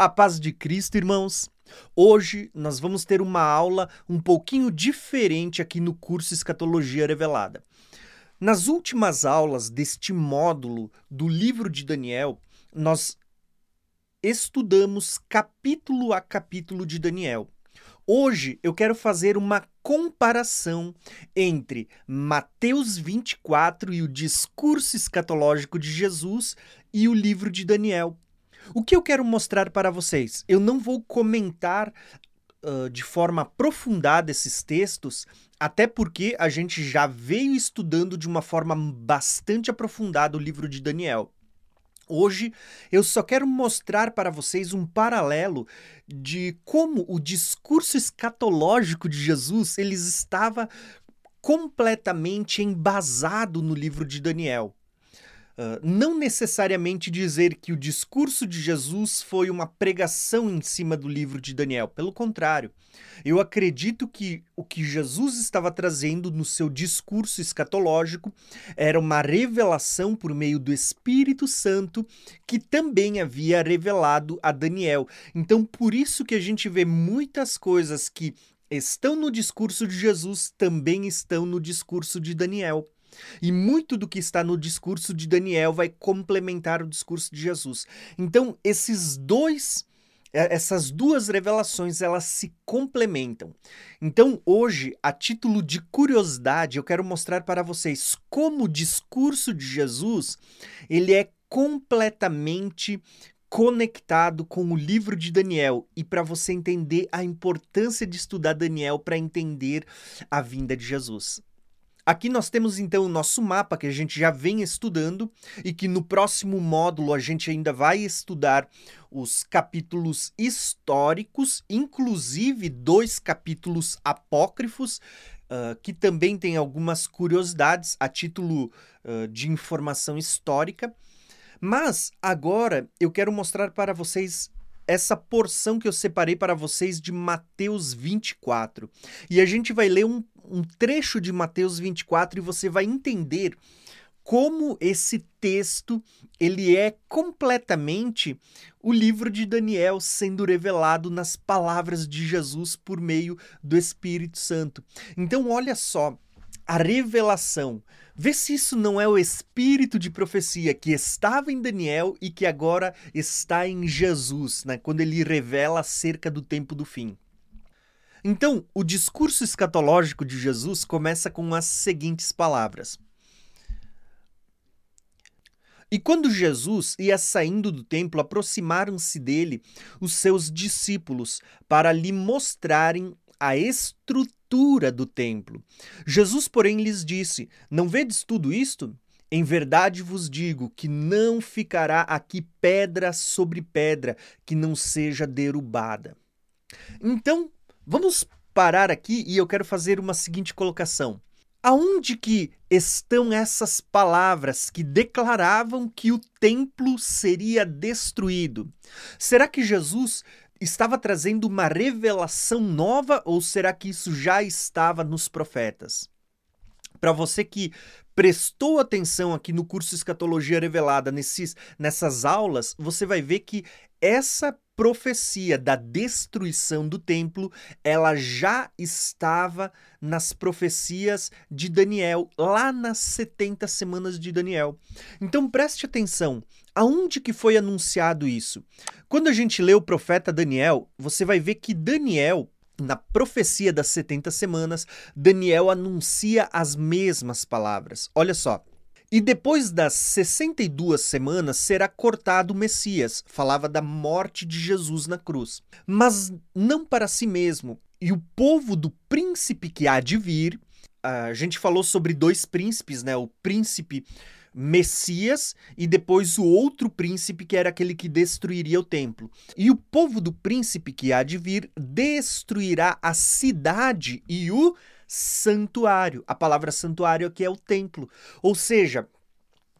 A paz de Cristo, irmãos. Hoje nós vamos ter uma aula um pouquinho diferente aqui no curso Escatologia Revelada. Nas últimas aulas deste módulo do livro de Daniel, nós estudamos capítulo a capítulo de Daniel. Hoje eu quero fazer uma comparação entre Mateus 24 e o discurso escatológico de Jesus e o livro de Daniel. O que eu quero mostrar para vocês? Eu não vou comentar uh, de forma aprofundada esses textos, até porque a gente já veio estudando de uma forma bastante aprofundada o livro de Daniel. Hoje eu só quero mostrar para vocês um paralelo de como o discurso escatológico de Jesus ele estava completamente embasado no livro de Daniel. Uh, não necessariamente dizer que o discurso de Jesus foi uma pregação em cima do livro de Daniel. Pelo contrário, eu acredito que o que Jesus estava trazendo no seu discurso escatológico era uma revelação por meio do Espírito Santo que também havia revelado a Daniel. Então, por isso que a gente vê muitas coisas que estão no discurso de Jesus também estão no discurso de Daniel. E muito do que está no discurso de Daniel vai complementar o discurso de Jesus. Então, esses dois é, essas duas revelações elas se complementam. Então, hoje, a título de curiosidade, eu quero mostrar para vocês como o discurso de Jesus, ele é completamente conectado com o livro de Daniel e para você entender a importância de estudar Daniel para entender a vinda de Jesus. Aqui nós temos então o nosso mapa que a gente já vem estudando e que no próximo módulo a gente ainda vai estudar os capítulos históricos, inclusive dois capítulos apócrifos, uh, que também tem algumas curiosidades a título uh, de informação histórica. Mas agora eu quero mostrar para vocês essa porção que eu separei para vocês de Mateus 24. E a gente vai ler um, um trecho de Mateus 24 e você vai entender como esse texto ele é completamente o livro de Daniel sendo revelado nas palavras de Jesus por meio do Espírito Santo. Então olha só, a revelação. Vê se isso não é o espírito de profecia que estava em Daniel e que agora está em Jesus, né? quando ele revela acerca do tempo do fim. Então, o discurso escatológico de Jesus começa com as seguintes palavras. E quando Jesus ia saindo do templo, aproximaram-se dele os seus discípulos para lhe mostrarem a estrutura do templo. Jesus, porém, lhes disse: Não vedes tudo isto? Em verdade vos digo que não ficará aqui pedra sobre pedra que não seja derrubada. Então, vamos parar aqui e eu quero fazer uma seguinte colocação. Aonde que estão essas palavras que declaravam que o templo seria destruído? Será que Jesus estava trazendo uma revelação nova ou será que isso já estava nos profetas? Para você que prestou atenção aqui no curso Escatologia Revelada, nesses, nessas aulas, você vai ver que essa profecia da destruição do templo, ela já estava nas profecias de Daniel, lá nas 70 semanas de Daniel. Então preste atenção, aonde que foi anunciado isso? Quando a gente lê o profeta Daniel, você vai ver que Daniel na profecia das 70 semanas, Daniel anuncia as mesmas palavras. Olha só, e depois das 62 semanas será cortado o Messias. Falava da morte de Jesus na cruz. Mas não para si mesmo. E o povo do príncipe que há de vir. A gente falou sobre dois príncipes, né? O príncipe Messias e depois o outro príncipe que era aquele que destruiria o templo. E o povo do príncipe que há de vir destruirá a cidade e o santuário. A palavra santuário aqui é o templo. Ou seja,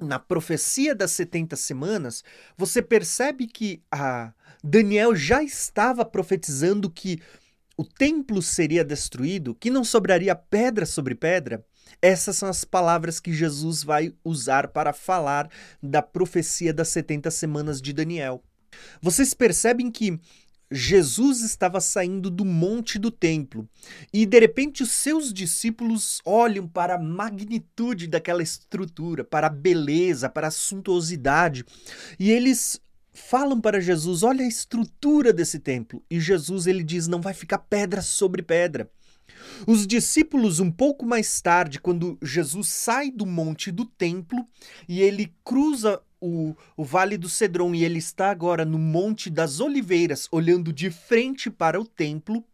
na profecia das 70 semanas, você percebe que a Daniel já estava profetizando que o templo seria destruído, que não sobraria pedra sobre pedra. Essas são as palavras que Jesus vai usar para falar da profecia das 70 semanas de Daniel. Vocês percebem que Jesus estava saindo do monte do templo e de repente os seus discípulos olham para a magnitude daquela estrutura, para a beleza, para a suntuosidade e eles falam para Jesus: "Olha a estrutura desse templo". E Jesus ele diz: "Não vai ficar pedra sobre pedra". Os discípulos, um pouco mais tarde, quando Jesus sai do monte do templo e ele cruza o, o Vale do Cedron e ele está agora no Monte das Oliveiras, olhando de frente para o templo,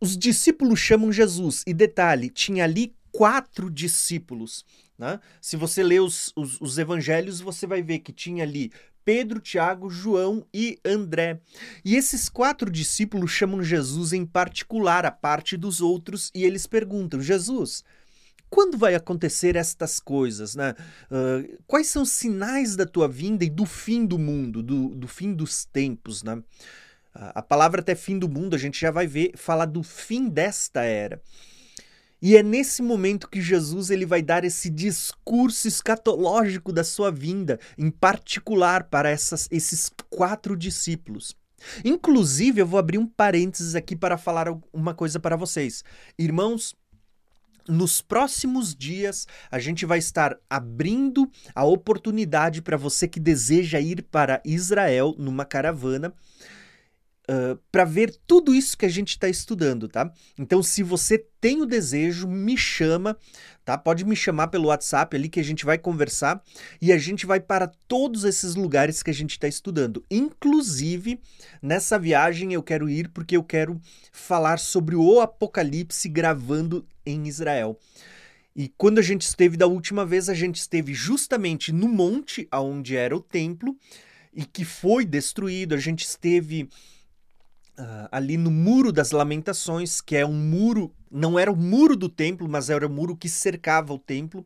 os discípulos chamam Jesus. E detalhe, tinha ali quatro discípulos. Né? Se você ler os, os, os evangelhos, você vai ver que tinha ali Pedro, Tiago, João e André. E esses quatro discípulos chamam Jesus em particular, a parte dos outros, e eles perguntam: Jesus, quando vai acontecer estas coisas? Né? Uh, quais são os sinais da tua vinda e do fim do mundo, do, do fim dos tempos? Né? A palavra até fim do mundo, a gente já vai ver, falar do fim desta era. E é nesse momento que Jesus ele vai dar esse discurso escatológico da sua vinda, em particular para essas, esses quatro discípulos. Inclusive, eu vou abrir um parênteses aqui para falar uma coisa para vocês. Irmãos, nos próximos dias, a gente vai estar abrindo a oportunidade para você que deseja ir para Israel numa caravana. Para ver tudo isso que a gente está estudando, tá? Então, se você tem o desejo, me chama, tá? Pode me chamar pelo WhatsApp ali que a gente vai conversar e a gente vai para todos esses lugares que a gente está estudando. Inclusive, nessa viagem eu quero ir porque eu quero falar sobre o Apocalipse gravando em Israel. E quando a gente esteve da última vez, a gente esteve justamente no monte aonde era o templo e que foi destruído. A gente esteve uh, ali no Muro das Lamentações, que é um muro, não era o muro do templo, mas era o muro que cercava o templo.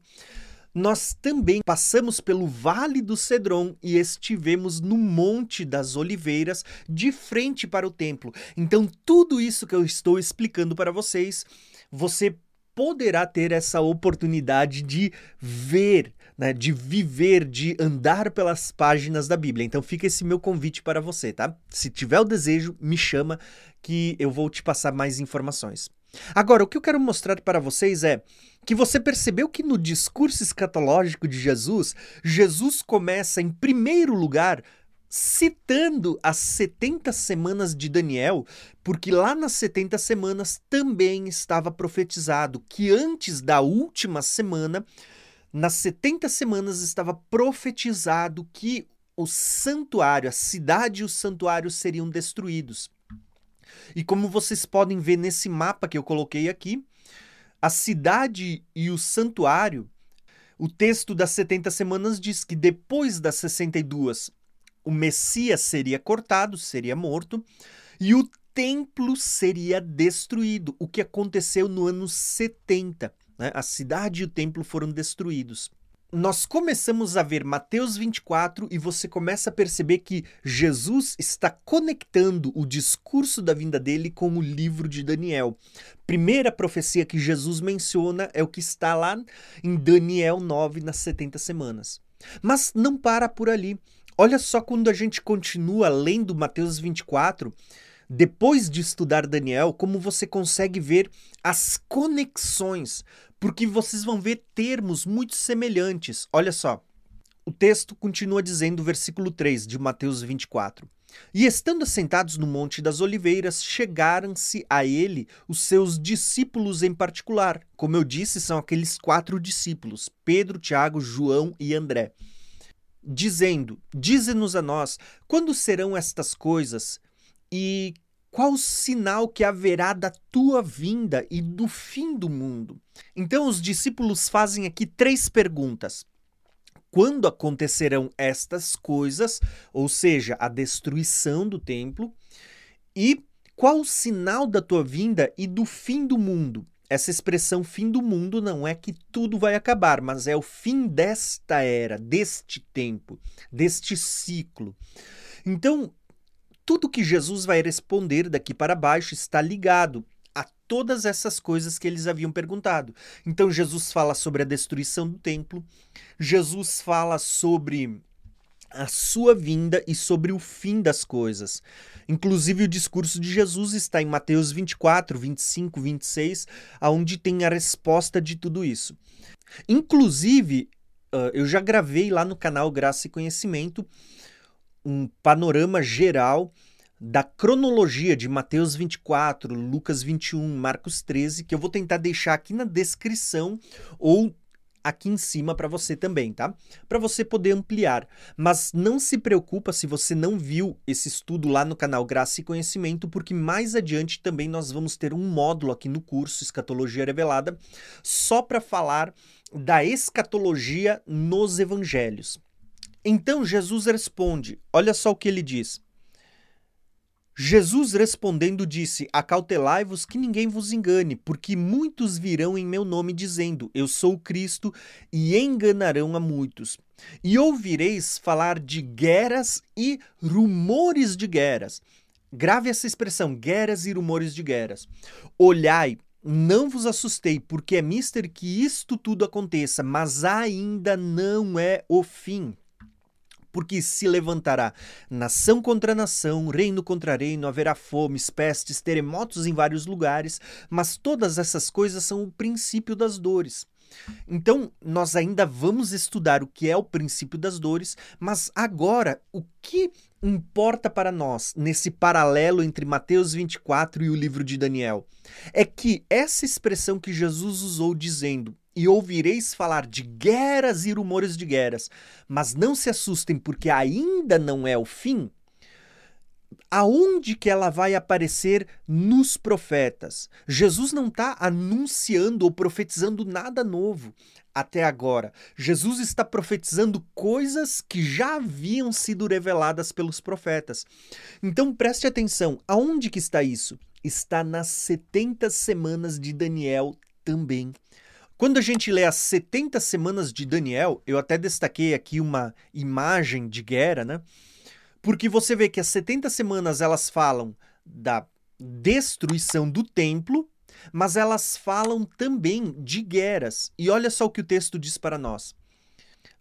Nós também passamos pelo Vale do Cedron e estivemos no Monte das Oliveiras, de frente para o templo. Então, tudo isso que eu estou explicando para vocês, você poderá ter essa oportunidade de ver, né, de viver, de andar pelas páginas da Bíblia. Então fica esse meu convite para você, tá? Se tiver o desejo, me chama que eu vou te passar mais informações. Agora, o que eu quero mostrar para vocês é que você percebeu que no discurso escatológico de Jesus, Jesus começa em primeiro lugar citando as 70 semanas de Daniel, porque lá nas 70 semanas também estava profetizado que antes da última semana, nas 70 semanas estava profetizado que o santuário, a cidade e o santuário seriam destruídos. E como vocês podem ver nesse mapa que eu coloquei aqui, a cidade e o santuário, o texto das 70 semanas diz que depois das 62 o Messias seria cortado, seria morto, e o templo seria destruído, o que aconteceu no ano 70. Né? A cidade e o templo foram destruídos. Nós começamos a ver Mateus 24 e você começa a perceber que Jesus está conectando o discurso da vinda dele com o livro de Daniel. Primeira profecia que Jesus menciona é o que está lá em Daniel 9, nas 70 semanas. Mas não para por ali. Olha só quando a gente continua lendo Mateus 24, depois de estudar Daniel, como você consegue ver as conexões, porque vocês vão ver termos muito semelhantes. Olha só. O texto continua dizendo, versículo 3 de Mateus 24. E estando assentados no Monte das Oliveiras, chegaram-se a ele os seus discípulos em particular. Como eu disse, são aqueles quatro discípulos: Pedro, Tiago, João e André dizendo: Dize-nos a nós quando serão estas coisas e qual o sinal que haverá da tua vinda e do fim do mundo? Então, os discípulos fazem aqui três perguntas. Quando acontecerão estas coisas, ou seja, a destruição do templo, e qual o sinal da tua vinda e do fim do mundo? essa expressão fim do mundo não é que tudo vai acabar, mas é o fim desta era, deste tempo, deste ciclo. Então, tudo que Jesus vai responder daqui para baixo está ligado a todas essas coisas que eles haviam perguntado. Então, Jesus fala sobre a destruição do templo, Jesus fala sobre a sua vinda e sobre o fim das coisas. Inclusive, o discurso de Jesus está em Mateus 24, 25, 26, aonde tem a resposta de tudo isso. Inclusive, eu já gravei lá no canal Graça e Conhecimento um panorama geral da cronologia de Mateus 24, Lucas 21, Marcos 13, que eu vou tentar deixar aqui na descrição ou aqui em cima para você também, tá? Para você poder ampliar. Mas não se preocupa se você não viu esse estudo lá no canal Graça e Conhecimento, porque mais adiante também nós vamos ter um módulo aqui no curso Escatologia Revelada só para falar da escatologia nos evangelhos. Então Jesus responde: olha só o que ele diz. Jesus respondendo disse: Acautelai-vos que ninguém vos engane, porque muitos virão em meu nome dizendo: Eu sou o Cristo, e enganarão a muitos. E ouvireis falar de guerras e rumores de guerras. Grave essa expressão: guerras e rumores de guerras. Olhai, não vos assustei, porque é mister que isto tudo aconteça, mas ainda não é o fim porque se levantará nação contra nação, reino contra reino, haverá fomes, pestes, terremotos em vários lugares, mas todas essas coisas são o princípio das dores. Então, nós ainda vamos estudar o que é o princípio das dores, mas agora, o que importa para nós nesse paralelo entre Mateus 24 e o livro de Daniel? É que essa expressão que Jesus usou dizendo e ouvireis falar de guerras e rumores de guerras, mas não se assustem, porque ainda não é o fim. Aonde que ela vai aparecer nos profetas? Jesus não está anunciando ou profetizando nada novo até agora. Jesus está profetizando coisas que já haviam sido reveladas pelos profetas. Então preste atenção, aonde que está isso? Está nas 70 semanas de Daniel também. Quando a gente lê as 70 semanas de Daniel, eu até destaquei aqui uma imagem de guerra, né? Porque você vê que as 70 semanas elas falam da destruição do templo, mas elas falam também de guerras. E olha só o que o texto diz para nós.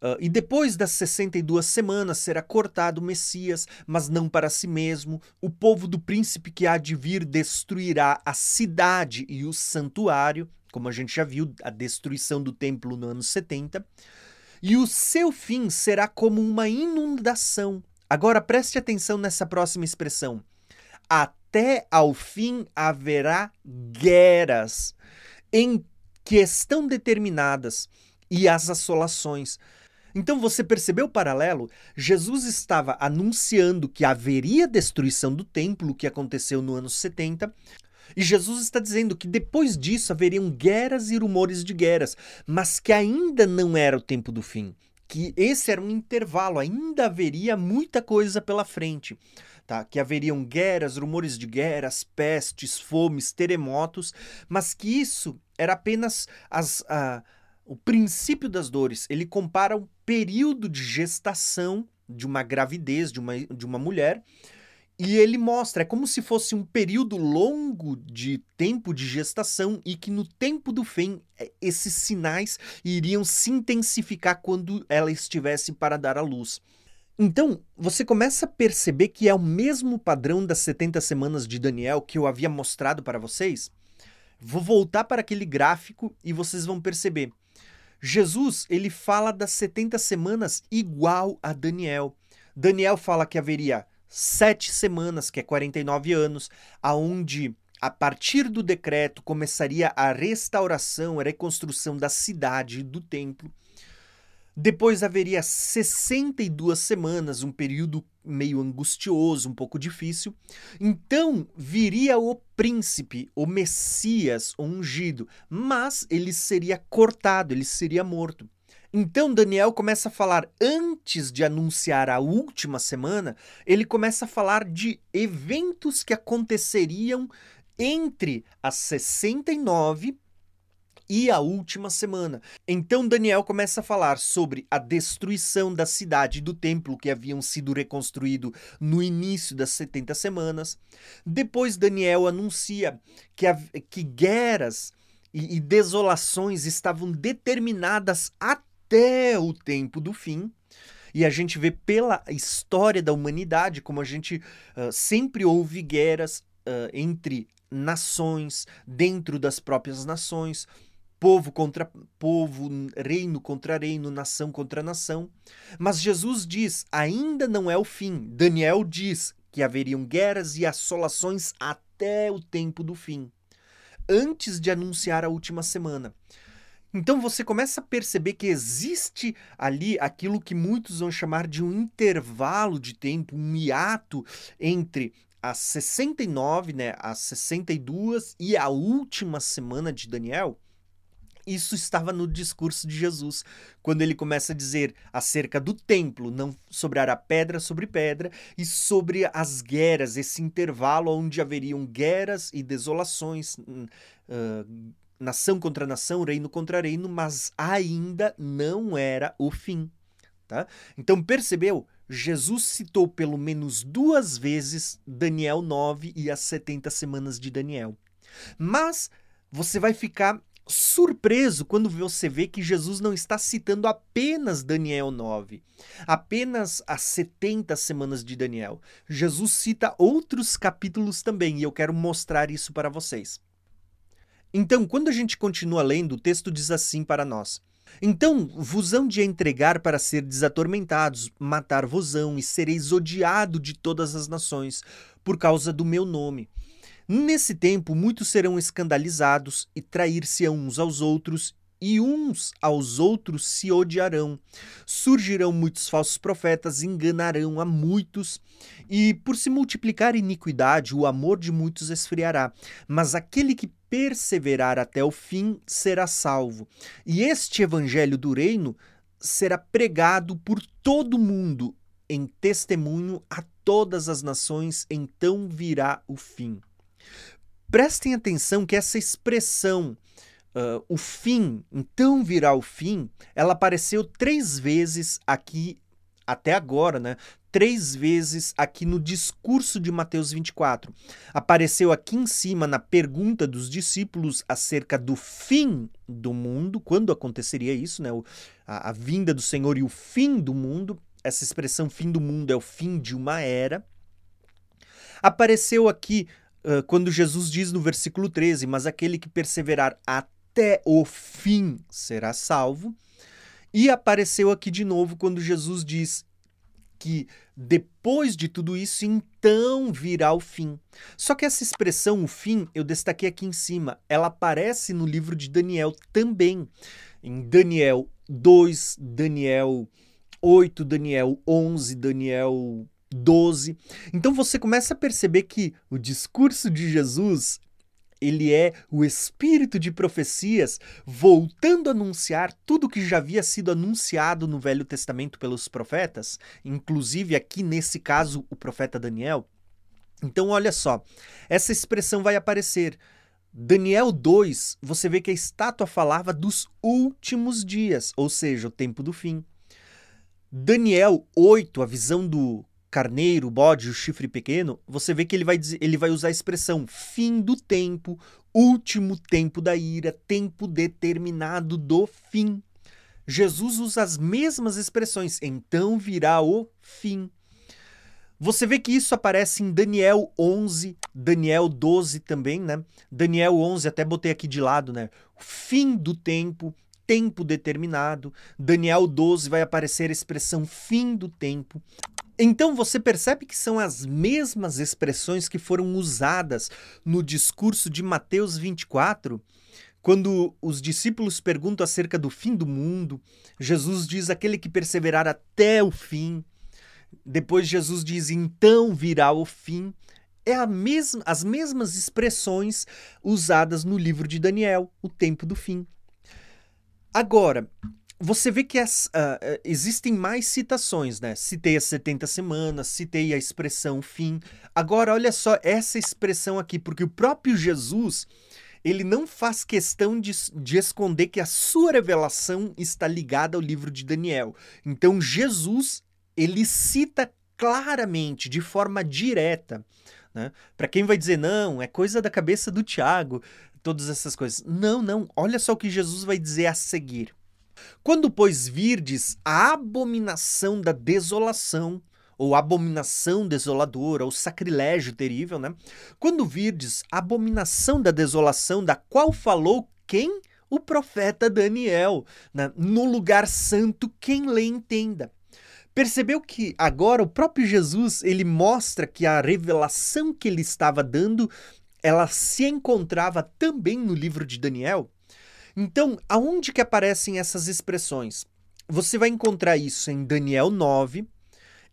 Uh, e depois das 62 semanas será cortado o Messias, mas não para si mesmo. O povo do príncipe que há de vir destruirá a cidade e o santuário como a gente já viu, a destruição do templo no ano 70. E o seu fim será como uma inundação. Agora preste atenção nessa próxima expressão. Até ao fim haverá guerras em que estão determinadas e as assolações. Então você percebeu o paralelo? Jesus estava anunciando que haveria destruição do templo, que aconteceu no ano 70, e Jesus está dizendo que depois disso haveriam guerras e rumores de guerras, mas que ainda não era o tempo do fim. Que esse era um intervalo, ainda haveria muita coisa pela frente. Tá? Que haveriam guerras, rumores de guerras, pestes, fomes, terremotos, mas que isso era apenas as, a, o princípio das dores. Ele compara o período de gestação de uma gravidez de uma, de uma mulher e ele mostra, é como se fosse um período longo de tempo de gestação e que no tempo do fim é, esses sinais iriam se intensificar quando ela estivesse para dar à luz. Então, você começa a perceber que é o mesmo padrão das 70 semanas de Daniel que eu havia mostrado para vocês? Vou voltar para aquele gráfico e vocês vão perceber. Jesus, ele fala das 70 semanas igual a Daniel. Daniel fala que haveria sete semanas, que é 49 anos, aonde a partir do decreto começaria a restauração, a reconstrução da cidade e do templo. Depois haveria 62 semanas, um período meio angustioso, um pouco difícil. Então viria o príncipe, o Messias, ungido, mas ele seria cortado, ele seria morto. Então Daniel começa a falar, antes de anunciar a última semana, ele começa a falar de eventos que aconteceriam entre as 69 e a última semana. Então Daniel começa a falar sobre a destruição da cidade e do templo que haviam sido reconstruído no início das 70 semanas. Depois Daniel anuncia que, a, que guerras e, e desolações estavam determinadas até até o tempo do fim. e a gente vê pela história da humanidade como a gente uh, sempre houve guerras uh, entre nações, dentro das próprias nações, povo contra povo, reino contra reino, nação contra nação. Mas Jesus diz: ainda não é o fim. Daniel diz que haveriam guerras e assolações até o tempo do fim, antes de anunciar a última semana. Então você começa a perceber que existe ali aquilo que muitos vão chamar de um intervalo de tempo, um hiato entre as 69, né, as 62 e a última semana de Daniel, isso estava no discurso de Jesus, quando ele começa a dizer acerca do templo, não sobrará pedra sobre pedra, e sobre as guerras, esse intervalo onde haveriam guerras e desolações, uh, nação contra nação, reino contra reino, mas ainda não era o fim. Tá? Então percebeu? Jesus citou pelo menos duas vezes Daniel 9 e as 70 semanas de Daniel. Mas você vai ficar surpreso quando você vê que Jesus não está citando apenas Daniel 9, apenas as 70 semanas de Daniel. Jesus cita outros capítulos também e eu quero mostrar isso para vocês. Então, quando a gente continua lendo, o texto diz assim para nós: então vos hão de entregar para ser desatormentados, matar-vos-ão e sereis odiado de todas as nações, por causa do meu nome. Nesse tempo, muitos serão escandalizados e trair-se uns aos outros, e uns aos outros se odiarão. Surgirão muitos falsos profetas, enganarão a muitos, e por se multiplicar iniquidade, o amor de muitos esfriará. Mas aquele que perseverar até o fim será salvo. E este evangelho do reino será pregado por todo o mundo em testemunho a todas as nações, então virá o fim. Prestem atenção que essa expressão, uh, o fim, então virá o fim, ela apareceu três vezes aqui até agora, né? três vezes aqui no discurso de Mateus 24. Apareceu aqui em cima na pergunta dos discípulos acerca do fim do mundo, quando aconteceria isso, né? O, a, a vinda do Senhor e o fim do mundo. Essa expressão fim do mundo é o fim de uma era. Apareceu aqui uh, quando Jesus diz no versículo 13: Mas aquele que perseverar até o fim será salvo. E apareceu aqui de novo quando Jesus diz: que depois de tudo isso, então virá o fim. Só que essa expressão, o fim, eu destaquei aqui em cima, ela aparece no livro de Daniel também. Em Daniel 2, Daniel 8, Daniel 11, Daniel 12. Então você começa a perceber que o discurso de Jesus ele é o espírito de profecias voltando a anunciar tudo que já havia sido anunciado no Velho Testamento pelos profetas, inclusive aqui nesse caso o profeta Daniel. Então, olha só, essa expressão vai aparecer. Daniel 2, você vê que a estátua falava dos últimos dias, ou seja, o tempo do fim. Daniel 8, a visão do carneiro, bode, o chifre pequeno, você vê que ele vai, dizer, ele vai usar a expressão fim do tempo, último tempo da ira, tempo determinado do fim. Jesus usa as mesmas expressões, então virá o fim. Você vê que isso aparece em Daniel 11, Daniel 12 também, né? Daniel 11, até botei aqui de lado, né? Fim do tempo, tempo determinado. Daniel 12 vai aparecer a expressão fim do tempo. Então você percebe que são as mesmas expressões que foram usadas no discurso de Mateus 24, quando os discípulos perguntam acerca do fim do mundo, Jesus diz aquele que perseverar até o fim. Depois Jesus diz então virá o fim. É a mesma, as mesmas expressões usadas no livro de Daniel, o tempo do fim. Agora, você vê que as, uh, existem mais citações, né? Citei as 70 semanas, citei a expressão fim. Agora, olha só essa expressão aqui, porque o próprio Jesus, ele não faz questão de, de esconder que a sua revelação está ligada ao livro de Daniel. Então, Jesus, ele cita claramente, de forma direta, né? Para quem vai dizer, não, é coisa da cabeça do Tiago, todas essas coisas. Não, não. Olha só o que Jesus vai dizer a seguir. Quando, pois, virdes a abominação da desolação, ou abominação desoladora, ou sacrilégio terrível, né? Quando virdes a abominação da desolação, da qual falou quem? O profeta Daniel, né? no lugar santo, quem lê entenda. Percebeu que agora o próprio Jesus ele mostra que a revelação que ele estava dando ela se encontrava também no livro de Daniel? Então, aonde que aparecem essas expressões? Você vai encontrar isso em Daniel 9,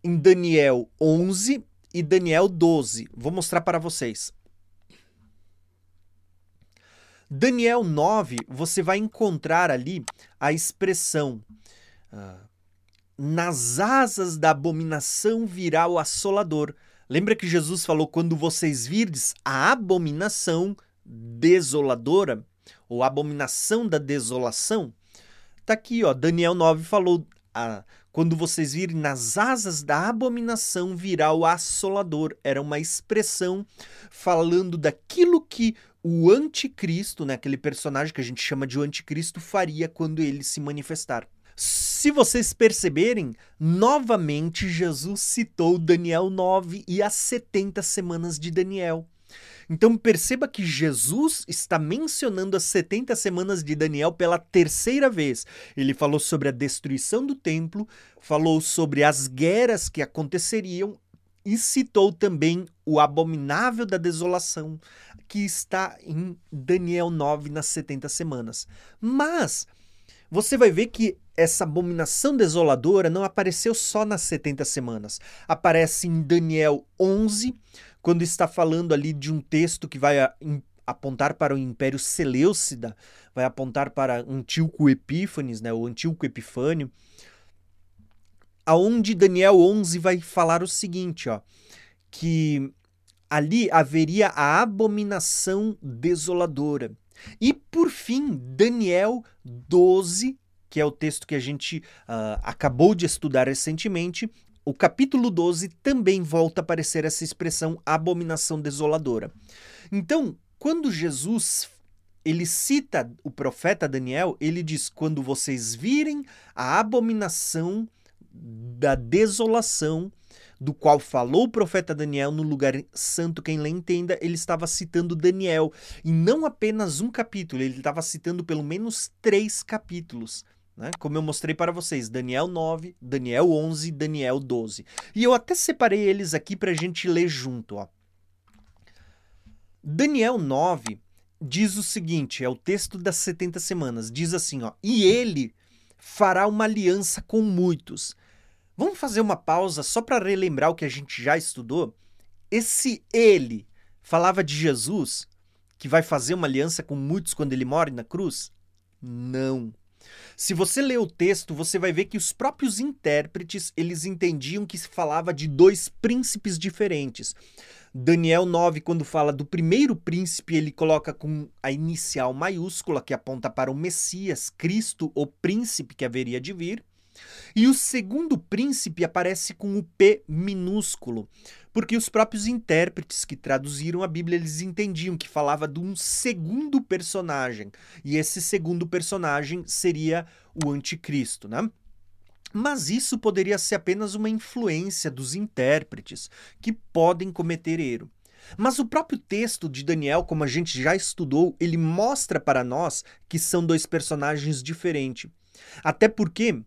em Daniel 11 e Daniel 12. Vou mostrar para vocês. Daniel 9, você vai encontrar ali a expressão uh, nas asas da abominação virá o assolador. Lembra que Jesus falou quando vocês virdes a abominação desoladora ou abominação da desolação? Tá aqui, ó, Daniel 9 falou a quando vocês virem nas asas da abominação virá o assolador. Era uma expressão falando daquilo que o anticristo, né, aquele personagem que a gente chama de o anticristo, faria quando ele se manifestar. Se vocês perceberem, novamente Jesus citou Daniel 9 e as 70 semanas de Daniel. Então perceba que Jesus está mencionando as 70 semanas de Daniel pela terceira vez. Ele falou sobre a destruição do templo, falou sobre as guerras que aconteceriam e citou também o abominável da desolação, que está em Daniel 9 nas 70 semanas. Mas você vai ver que essa abominação desoladora não apareceu só nas 70 semanas. Aparece em Daniel 11, quando está falando ali de um texto que vai apontar para o Império Seleucida, vai apontar para Antíoco Epífanes, né, o Antíoco Epifânio, aonde Daniel 11 vai falar o seguinte, ó, que ali haveria a abominação desoladora. E por fim, Daniel 12, que é o texto que a gente uh, acabou de estudar recentemente, o capítulo 12 também volta a aparecer essa expressão abominação desoladora. Então, quando Jesus ele cita o profeta Daniel, ele diz: quando vocês virem a abominação da desolação do qual falou o profeta Daniel no lugar santo, quem lhe entenda, ele estava citando Daniel. E não apenas um capítulo, ele estava citando pelo menos três capítulos. Né? Como eu mostrei para vocês, Daniel 9, Daniel 11, Daniel 12. E eu até separei eles aqui para a gente ler junto. Ó. Daniel 9 diz o seguinte, é o texto das 70 semanas, diz assim, ó, e ele fará uma aliança com muitos. Vamos fazer uma pausa só para relembrar o que a gente já estudou? Esse ele falava de Jesus, que vai fazer uma aliança com muitos quando ele morre na cruz? Não. Se você ler o texto, você vai ver que os próprios intérpretes, eles entendiam que se falava de dois príncipes diferentes. Daniel 9, quando fala do primeiro príncipe, ele coloca com a inicial maiúscula, que aponta para o Messias, Cristo, o príncipe que haveria de vir. E o segundo príncipe aparece com o P minúsculo, porque os próprios intérpretes que traduziram a Bíblia eles entendiam que falava de um segundo personagem, e esse segundo personagem seria o anticristo, né? Mas isso poderia ser apenas uma influência dos intérpretes, que podem cometer erro. Mas o próprio texto de Daniel, como a gente já estudou, ele mostra para nós que são dois personagens diferentes. Até porque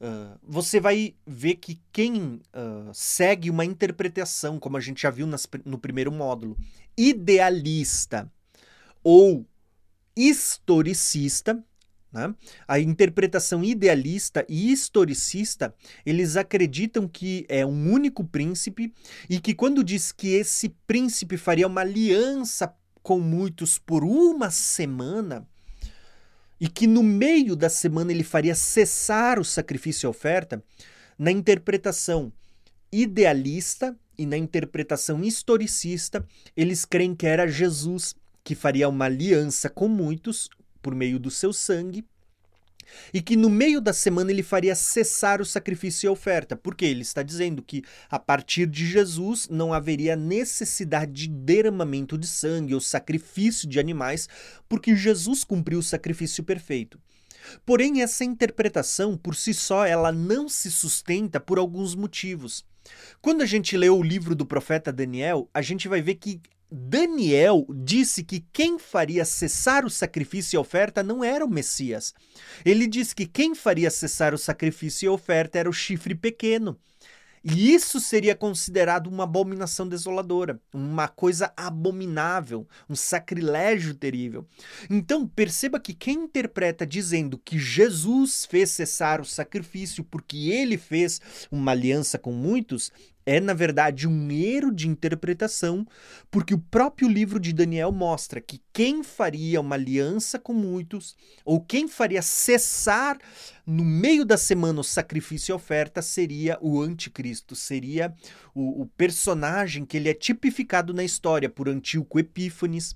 Uh, você vai ver que quem uh, segue uma interpretação, como a gente já viu nas, no primeiro módulo, idealista ou historicista, né? a interpretação idealista e historicista, eles acreditam que é um único príncipe e que quando diz que esse príncipe faria uma aliança com muitos por uma semana, e que no meio da semana ele faria cessar o sacrifício e oferta, na interpretação idealista e na interpretação historicista, eles creem que era Jesus que faria uma aliança com muitos por meio do seu sangue e que no meio da semana ele faria cessar o sacrifício e a oferta, porque ele está dizendo que a partir de Jesus não haveria necessidade de derramamento de sangue ou sacrifício de animais, porque Jesus cumpriu o sacrifício perfeito. Porém, essa interpretação por si só ela não se sustenta por alguns motivos. Quando a gente lê o livro do profeta Daniel, a gente vai ver que Daniel disse que quem faria cessar o sacrifício e oferta não era o Messias. Ele disse que quem faria cessar o sacrifício e a oferta era o chifre pequeno. E isso seria considerado uma abominação desoladora, uma coisa abominável, um sacrilégio terrível. Então, perceba que quem interpreta dizendo que Jesus fez cessar o sacrifício porque ele fez uma aliança com muitos, é, na verdade, um erro de interpretação, porque o próprio livro de Daniel mostra que quem faria uma aliança com muitos, ou quem faria cessar no meio da semana o sacrifício e oferta, seria o anticristo, seria o, o personagem que ele é tipificado na história por Antíoco Epífanes,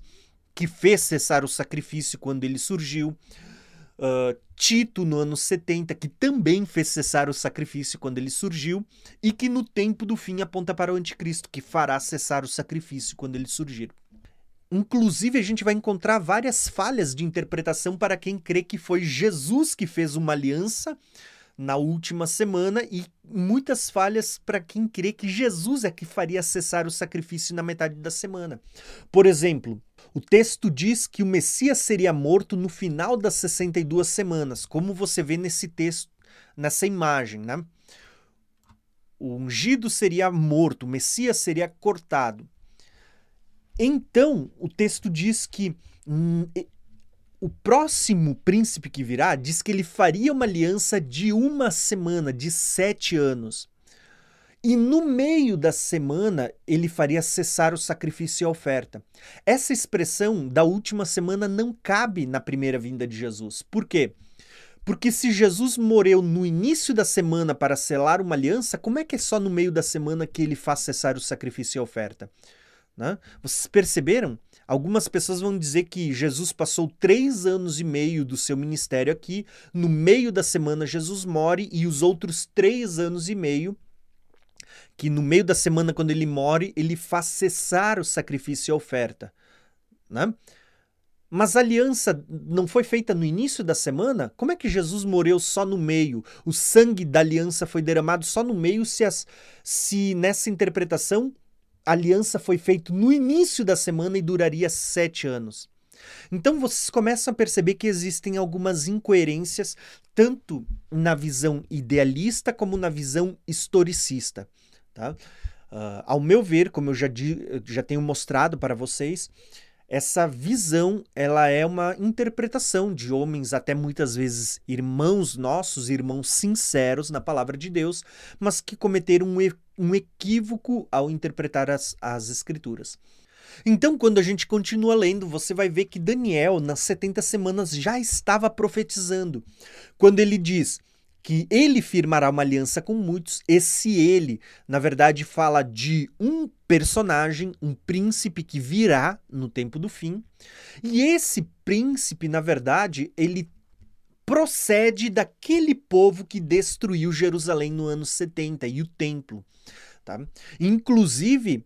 que fez cessar o sacrifício quando ele surgiu uh, Tito no ano 70, que também fez cessar o sacrifício quando ele surgiu, e que no tempo do fim aponta para o anticristo, que fará cessar o sacrifício quando ele surgir. Inclusive, a gente vai encontrar várias falhas de interpretação para quem crê que foi Jesus que fez uma aliança na última semana e muitas falhas para quem crê que Jesus é que faria cessar o sacrifício na metade da semana. Por exemplo, o texto diz que o Messias seria morto no final das 62 semanas, como você vê nesse texto, nessa imagem, né? O ungido seria morto, o Messias seria cortado. Então, o texto diz que hum, o próximo príncipe que virá diz que ele faria uma aliança de uma semana, de sete anos. E no meio da semana ele faria cessar o sacrifício e a oferta. Essa expressão da última semana não cabe na primeira vinda de Jesus. Por quê? Porque se Jesus morreu no início da semana para selar uma aliança, como é que é só no meio da semana que ele faz cessar o sacrifício e a oferta? Né? Vocês perceberam? Algumas pessoas vão dizer que Jesus passou três anos e meio do seu ministério aqui, no meio da semana Jesus morre, e os outros três anos e meio que no meio da semana, quando ele morre, ele faz cessar o sacrifício e a oferta. Né? Mas a aliança não foi feita no início da semana? Como é que Jesus morreu só no meio? O sangue da aliança foi derramado só no meio se, as, se nessa interpretação a aliança foi feita no início da semana e duraria sete anos? Então vocês começam a perceber que existem algumas incoerências, tanto na visão idealista como na visão historicista. Tá? Uh, ao meu ver, como eu já, já tenho mostrado para vocês, essa visão ela é uma interpretação de homens, até muitas vezes irmãos nossos, irmãos sinceros na palavra de Deus, mas que cometeram um, um equívoco ao interpretar as, as escrituras. Então, quando a gente continua lendo, você vai ver que Daniel, nas 70 semanas, já estava profetizando. Quando ele diz: que ele firmará uma aliança com muitos. Esse ele, na verdade, fala de um personagem, um príncipe que virá no tempo do fim. E esse príncipe, na verdade, ele procede daquele povo que destruiu Jerusalém no ano 70 e o templo. Tá? Inclusive,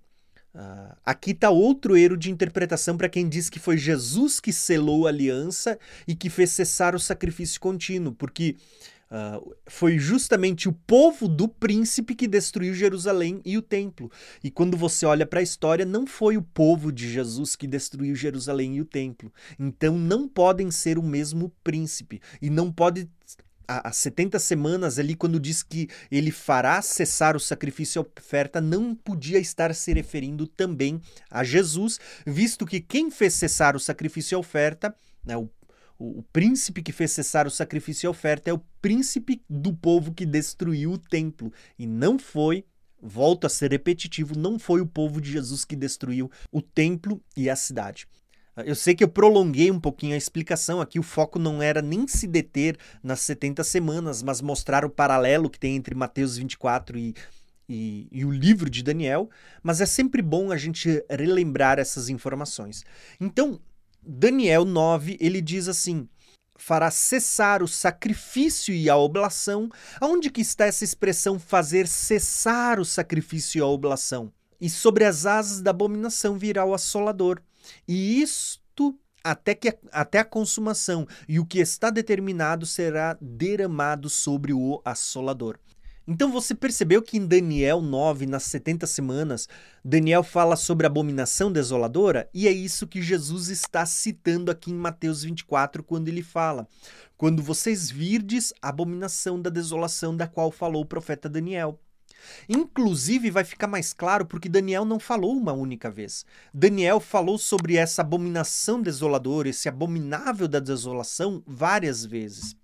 Uh, aqui está outro erro de interpretação para quem diz que foi Jesus que selou a aliança e que fez cessar o sacrifício contínuo, porque Uh, foi justamente o povo do príncipe que destruiu Jerusalém e o templo. E quando você olha para a história, não foi o povo de Jesus que destruiu Jerusalém e o templo. Então não podem ser o mesmo príncipe. E não pode. As 70 semanas ali, quando diz que ele fará cessar o sacrifício e a oferta, não podia estar se referindo também a Jesus, visto que quem fez cessar o sacrifício e a oferta, né, o o, o príncipe que fez cessar o sacrifício e a oferta é o príncipe do povo que destruiu o templo. E não foi, volto a ser repetitivo, não foi o povo de Jesus que destruiu o templo e a cidade. Eu sei que eu prolonguei um pouquinho a explicação aqui, o foco não era nem se deter nas 70 semanas, mas mostrar o paralelo que tem entre Mateus 24 e, e, e, o livro de Daniel, mas é sempre bom a gente relembrar essas informações. Então, Daniel 9, ele diz assim: fará cessar o sacrifício e a oblação. Aonde que está essa expressão fazer cessar o sacrifício e a oblação? E sobre as asas da abominação virá o assolador. E isto até, que, até a consumação, e o que está determinado será derramado sobre o assolador. Então você percebeu que em Daniel 9, nas 70 semanas, Daniel fala sobre a abominação desoladora? E é isso que Jesus está citando aqui em Mateus 24, quando ele fala: Quando vocês virdes a abominação da desolação da qual falou o profeta Daniel. Inclusive, vai ficar mais claro porque Daniel não falou uma única vez. Daniel falou sobre essa abominação desoladora, esse abominável da desolação, várias vezes.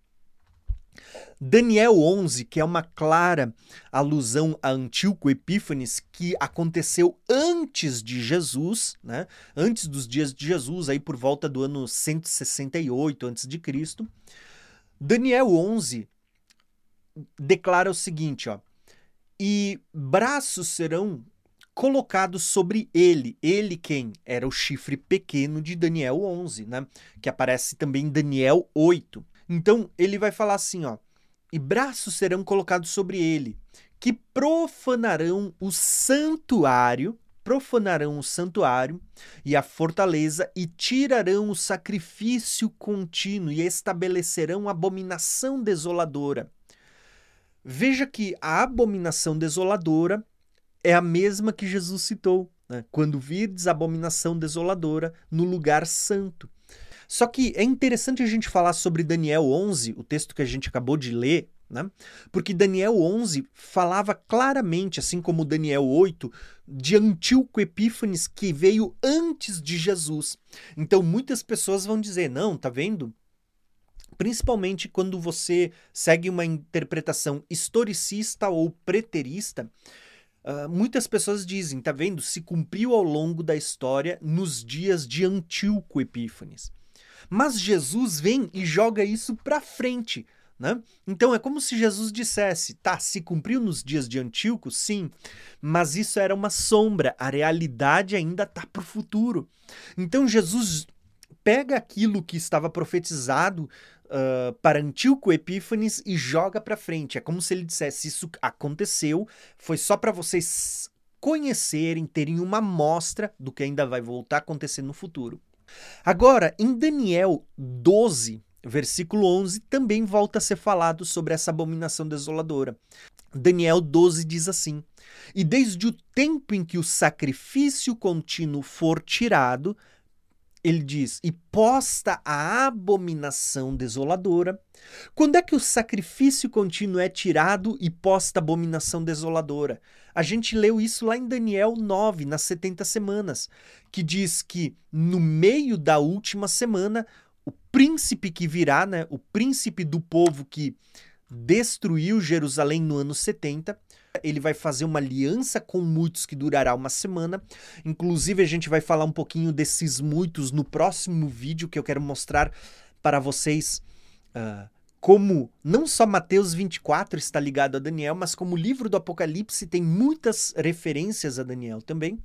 Daniel 11, que é uma clara alusão a Antíoco Epífanes, que aconteceu antes de Jesus, né? antes dos dias de Jesus, aí por volta do ano 168 a.C. Daniel 11 declara o seguinte, ó, e braços serão colocados sobre ele. Ele quem? Era o chifre pequeno de Daniel 11, né? Que aparece também em Daniel 8. Então, ele vai falar assim, ó: "E braços serão colocados sobre ele, que profanarão o santuário, profanarão o santuário e a fortaleza e tirarão o sacrifício contínuo e estabelecerão abominação desoladora." Veja que a abominação desoladora é a mesma que Jesus citou, né? quando virdes a abominação desoladora no lugar santo. Só que é interessante a gente falar sobre Daniel 11, o texto que a gente acabou de ler, né? porque Daniel 11 falava claramente, assim como Daniel 8, de Antíoco Epífanes que veio antes de Jesus. Então muitas pessoas vão dizer: não, tá vendo? principalmente quando você segue uma interpretação historicista ou preterista. Uh, muitas pessoas dizem, tá vendo? Se cumpriu ao longo da história nos dias de Antíoco Epífanes. Mas Jesus vem e joga isso para frente. Né? Então é como se Jesus dissesse: tá, se cumpriu nos dias de Antíoco, sim, mas isso era uma sombra, a realidade ainda está para o futuro. Então Jesus pega aquilo que estava profetizado uh, para Antíoco Epífanes e joga para frente. É como se ele dissesse: Isso aconteceu, foi só para vocês conhecerem, terem uma amostra do que ainda vai voltar a acontecer no futuro. Agora, em Daniel 12, versículo 11, também volta a ser falado sobre essa abominação desoladora. Daniel 12 diz assim: E desde o tempo em que o sacrifício contínuo for tirado, ele diz: e posta a abominação desoladora. Quando é que o sacrifício contínuo é tirado e posta a abominação desoladora? A gente leu isso lá em Daniel 9, nas 70 semanas, que diz que no meio da última semana, o príncipe que virá, né, o príncipe do povo que destruiu Jerusalém no ano 70, ele vai fazer uma aliança com muitos que durará uma semana. Inclusive, a gente vai falar um pouquinho desses muitos no próximo vídeo que eu quero mostrar para vocês. Uh, como não só Mateus 24 está ligado a Daniel, mas como o livro do Apocalipse tem muitas referências a Daniel também.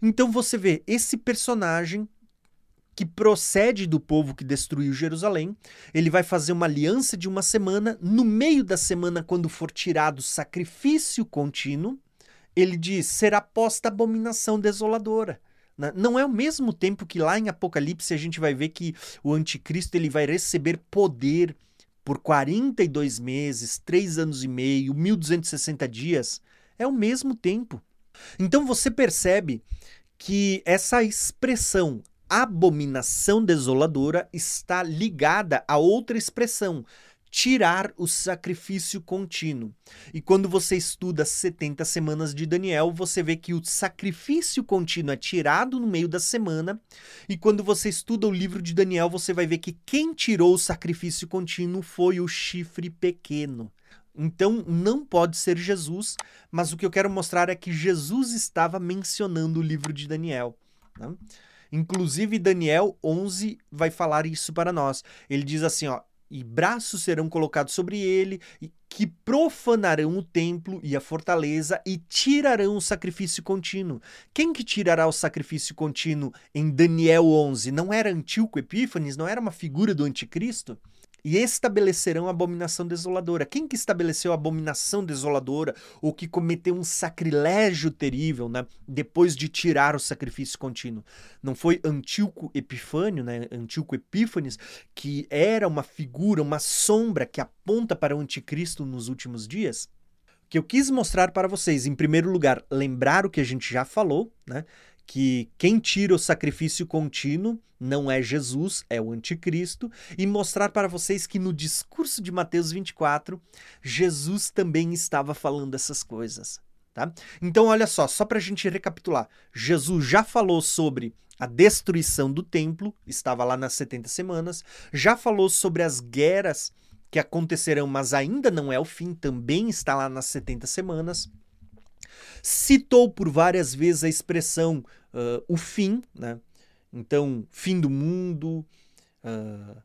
Então você vê esse personagem que procede do povo que destruiu Jerusalém. Ele vai fazer uma aliança de uma semana. No meio da semana, quando for tirado o sacrifício contínuo, ele diz: será posta abominação desoladora. Né? Não é ao mesmo tempo que lá em Apocalipse a gente vai ver que o anticristo ele vai receber poder por 42 meses, 3 anos e meio, 1260 dias. É o mesmo tempo. Então você percebe que essa expressão abominação desoladora está ligada a outra expressão, tirar o sacrifício contínuo. E quando você estuda 70 semanas de Daniel, você vê que o sacrifício contínuo é tirado no meio da semana, e quando você estuda o livro de Daniel, você vai ver que quem tirou o sacrifício contínuo foi o chifre pequeno. Então não pode ser Jesus, mas o que eu quero mostrar é que Jesus estava mencionando o livro de Daniel. Né? Inclusive, Daniel 11 vai falar isso para nós. Ele diz assim, ó, e braços serão colocados sobre ele, que profanarão o templo e a fortaleza e tirarão o sacrifício contínuo. Quem que tirará o sacrifício contínuo em Daniel 11? Não era Antíoco Epífanes? Não era uma figura do anticristo? E estabelecerão a abominação desoladora. Quem que estabeleceu a abominação desoladora ou que cometeu um sacrilégio terrível, né, depois de tirar o sacrifício contínuo? Não foi Antíoco Epifânio, né, Antíoco Epífanes, que era uma figura, uma sombra que aponta para o anticristo nos últimos dias? que eu quis mostrar para vocês, em primeiro lugar, lembrar o que a gente já falou, né? Que quem tira o sacrifício contínuo não é Jesus, é o anticristo, e mostrar para vocês que no discurso de Mateus 24, Jesus também estava falando essas coisas. Tá? Então, olha só, só para a gente recapitular: Jesus já falou sobre a destruição do templo, estava lá nas 70 semanas, já falou sobre as guerras que acontecerão, mas ainda não é o fim, também está lá nas 70 semanas citou por várias vezes a expressão uh, o fim, né? Então, fim do mundo, uh,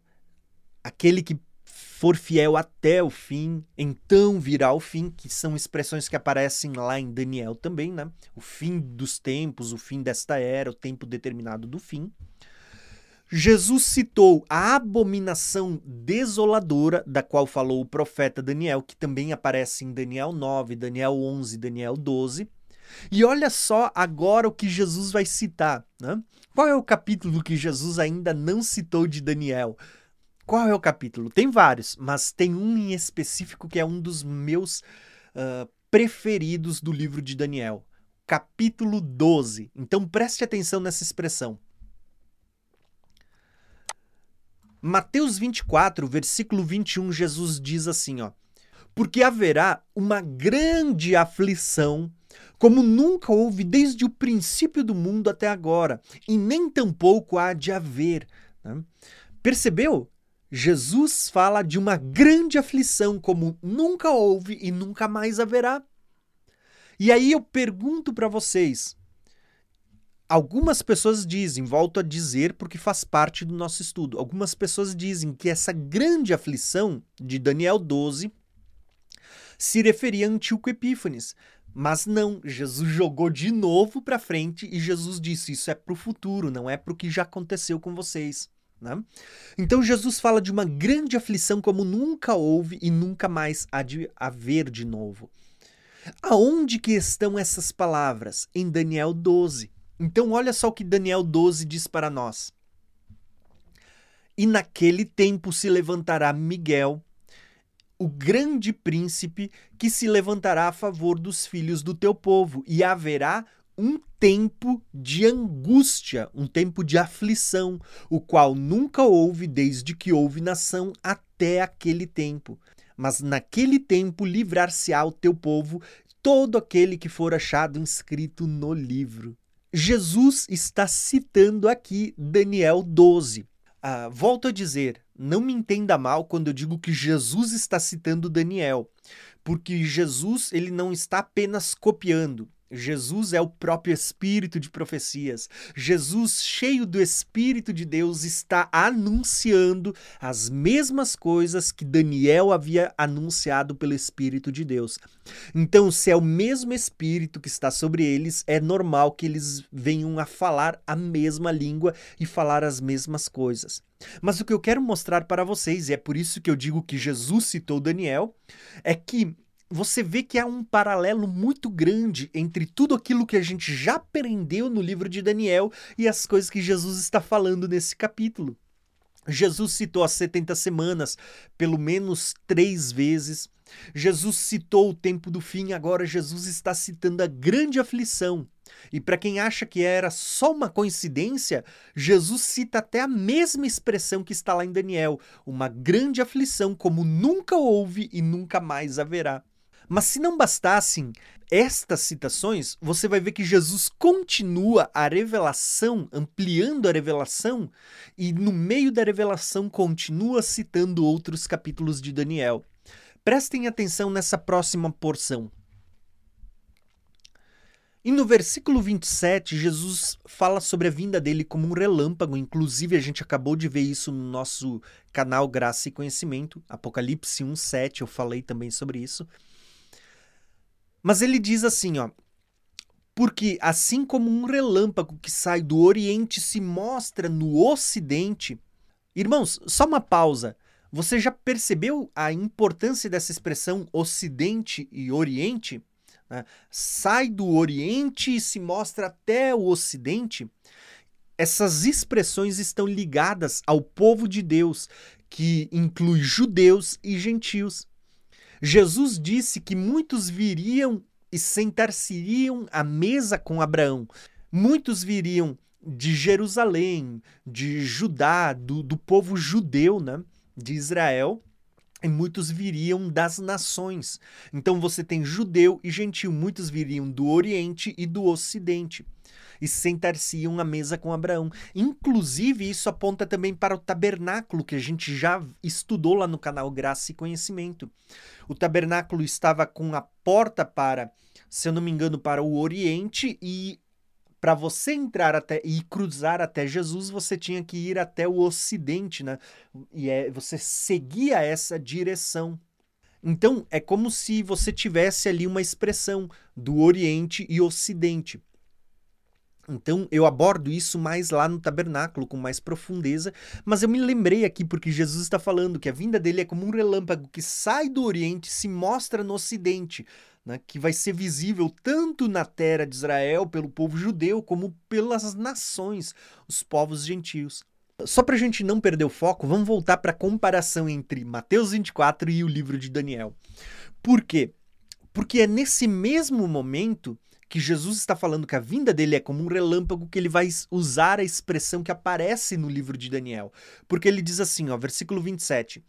aquele que for fiel até o fim, então virá o fim, que são expressões que aparecem lá em Daniel também, né? O fim dos tempos, o fim desta era, o tempo determinado do fim. Jesus citou a abominação desoladora da qual falou o profeta Daniel, que também aparece em Daniel 9, Daniel 11, Daniel 12. E olha só agora o que Jesus vai citar. Né? Qual é o capítulo que Jesus ainda não citou de Daniel? Qual é o capítulo? Tem vários, mas tem um em específico que é um dos meus uh, preferidos do livro de Daniel. Capítulo 12. Então preste atenção nessa expressão. Mateus 24, versículo 21, Jesus diz assim, ó: Porque haverá uma grande aflição, como nunca houve desde o princípio do mundo até agora, e nem tampouco há de haver. Né? Percebeu? Jesus fala de uma grande aflição, como nunca houve e nunca mais haverá. E aí eu pergunto para vocês: Algumas pessoas dizem, volto a dizer porque faz parte do nosso estudo, algumas pessoas dizem que essa grande aflição de Daniel 12 se referia a Antíoco Epífanes. Mas não, Jesus jogou de novo para frente e Jesus disse: Isso é para o futuro, não é para o que já aconteceu com vocês. Né? Então Jesus fala de uma grande aflição como nunca houve e nunca mais há de haver de novo. Aonde que estão essas palavras? Em Daniel 12. Então, olha só o que Daniel 12 diz para nós. E naquele tempo se levantará Miguel, o grande príncipe, que se levantará a favor dos filhos do teu povo, e haverá um tempo de angústia, um tempo de aflição, o qual nunca houve desde que houve nação até aquele tempo. Mas naquele tempo livrar-se-á o teu povo, todo aquele que for achado inscrito no livro. Jesus está citando aqui Daniel 12. Ah, volto a dizer, não me entenda mal quando eu digo que Jesus está citando Daniel, porque Jesus ele não está apenas copiando, Jesus é o próprio Espírito de profecias. Jesus, cheio do Espírito de Deus, está anunciando as mesmas coisas que Daniel havia anunciado pelo Espírito de Deus. Então, se é o mesmo Espírito que está sobre eles, é normal que eles venham a falar a mesma língua e falar as mesmas coisas. Mas o que eu quero mostrar para vocês, e é por isso que eu digo que Jesus citou Daniel, é que você vê que há um paralelo muito grande entre tudo aquilo que a gente já aprendeu no livro de Daniel e as coisas que Jesus está falando nesse capítulo. Jesus citou as 70 semanas pelo menos três vezes. Jesus citou o tempo do fim, agora Jesus está citando a grande aflição. E para quem acha que era só uma coincidência, Jesus cita até a mesma expressão que está lá em Daniel: uma grande aflição como nunca houve e nunca mais haverá. Mas se não bastassem estas citações, você vai ver que Jesus continua a revelação, ampliando a revelação, e no meio da revelação continua citando outros capítulos de Daniel. Prestem atenção nessa próxima porção. E no versículo 27, Jesus fala sobre a vinda dele como um relâmpago. Inclusive, a gente acabou de ver isso no nosso canal Graça e Conhecimento, Apocalipse 1,7. Eu falei também sobre isso. Mas ele diz assim, ó: porque assim como um relâmpago que sai do Oriente se mostra no Ocidente. Irmãos, só uma pausa. Você já percebeu a importância dessa expressão Ocidente e Oriente? Né? Sai do Oriente e se mostra até o Ocidente. Essas expressões estão ligadas ao povo de Deus, que inclui judeus e gentios. Jesus disse que muitos viriam e sentar-se-iriam à mesa com Abraão. Muitos viriam de Jerusalém, de Judá, do, do povo judeu, né? de Israel, e muitos viriam das nações. Então você tem judeu e gentil, muitos viriam do Oriente e do Ocidente. E sentar-se-iam à mesa com Abraão. Inclusive, isso aponta também para o tabernáculo, que a gente já estudou lá no canal Graça e Conhecimento. O tabernáculo estava com a porta para, se eu não me engano, para o Oriente e para você entrar até e cruzar até Jesus, você tinha que ir até o ocidente, né? E é, você seguia essa direção. Então, é como se você tivesse ali uma expressão do Oriente e Ocidente. Então, eu abordo isso mais lá no tabernáculo, com mais profundeza, mas eu me lembrei aqui porque Jesus está falando que a vinda dele é como um relâmpago que sai do Oriente e se mostra no Ocidente né, que vai ser visível tanto na terra de Israel, pelo povo judeu, como pelas nações, os povos gentios. Só para a gente não perder o foco, vamos voltar para a comparação entre Mateus 24 e o livro de Daniel. Por quê? Porque é nesse mesmo momento que Jesus está falando que a vinda dele é como um relâmpago que ele vai usar a expressão que aparece no livro de Daniel. Porque ele diz assim, ó, versículo 27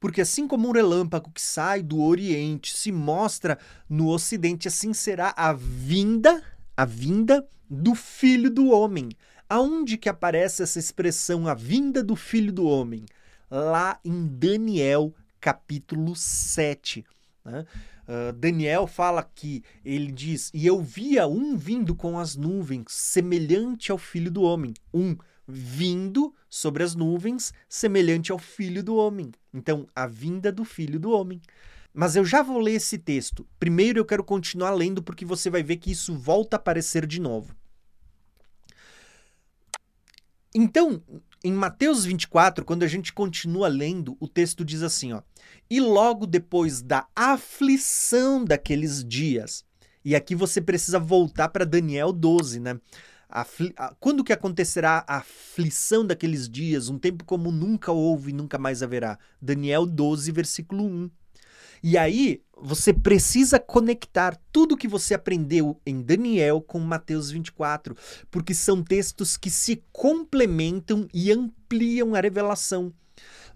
porque assim como um relâmpago que sai do Oriente se mostra no Ocidente, assim será a vinda, a vinda do Filho do Homem. Aonde que aparece essa expressão, a vinda do Filho do Homem? Lá em Daniel, capítulo 7. Né? Uh, Daniel fala que ele diz: E eu via um vindo com as nuvens, semelhante ao filho do homem. Um vindo sobre as nuvens, semelhante ao filho do homem. Então, a vinda do filho do homem. Mas eu já vou ler esse texto. Primeiro eu quero continuar lendo porque você vai ver que isso volta a aparecer de novo. Então, em Mateus 24, quando a gente continua lendo, o texto diz assim, ó: "E logo depois da aflição daqueles dias". E aqui você precisa voltar para Daniel 12, né? Afli... Quando que acontecerá a aflição daqueles dias, um tempo como nunca houve e nunca mais haverá? Daniel 12, versículo 1. E aí, você precisa conectar tudo que você aprendeu em Daniel com Mateus 24, porque são textos que se complementam e ampliam a revelação.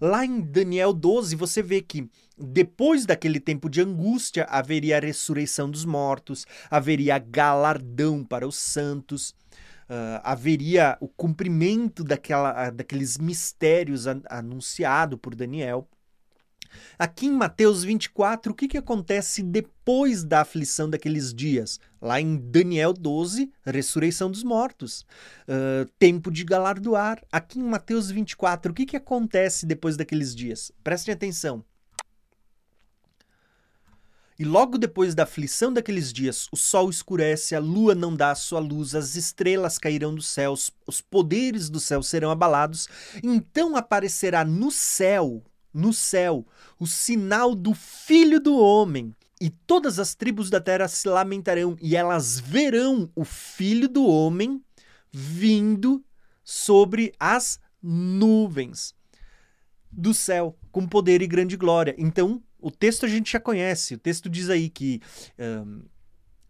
Lá em Daniel 12, você vê que depois daquele tempo de angústia haveria a ressurreição dos mortos, haveria galardão para os santos uh, haveria o cumprimento daquela, daqueles mistérios an anunciado por Daniel. Aqui em Mateus 24, o que, que acontece depois da aflição daqueles dias? Lá em Daniel 12, ressurreição dos mortos, uh, tempo de galardoar. Aqui em Mateus 24, o que, que acontece depois daqueles dias? Prestem atenção. E logo depois da aflição daqueles dias, o sol escurece, a lua não dá sua luz, as estrelas cairão dos céus, os poderes do céu serão abalados. Então aparecerá no céu, no céu, o sinal do Filho do Homem. E todas as tribos da terra se lamentarão, e elas verão o Filho do Homem vindo sobre as nuvens do céu, com poder e grande glória. Então, o texto a gente já conhece. O texto diz aí que um,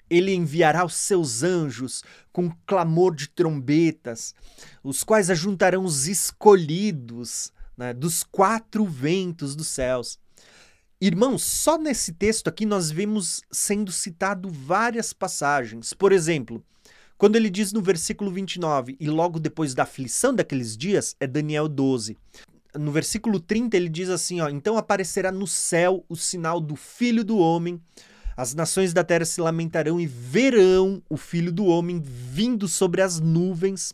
ele enviará os seus anjos com clamor de trombetas, os quais ajuntarão os escolhidos né, dos quatro ventos dos céus. Irmãos, só nesse texto aqui nós vemos sendo citado várias passagens. Por exemplo, quando ele diz no versículo 29, e logo depois da aflição daqueles dias, é Daniel 12 no versículo 30 ele diz assim, ó, então aparecerá no céu o sinal do Filho do homem. As nações da terra se lamentarão e verão o Filho do homem vindo sobre as nuvens.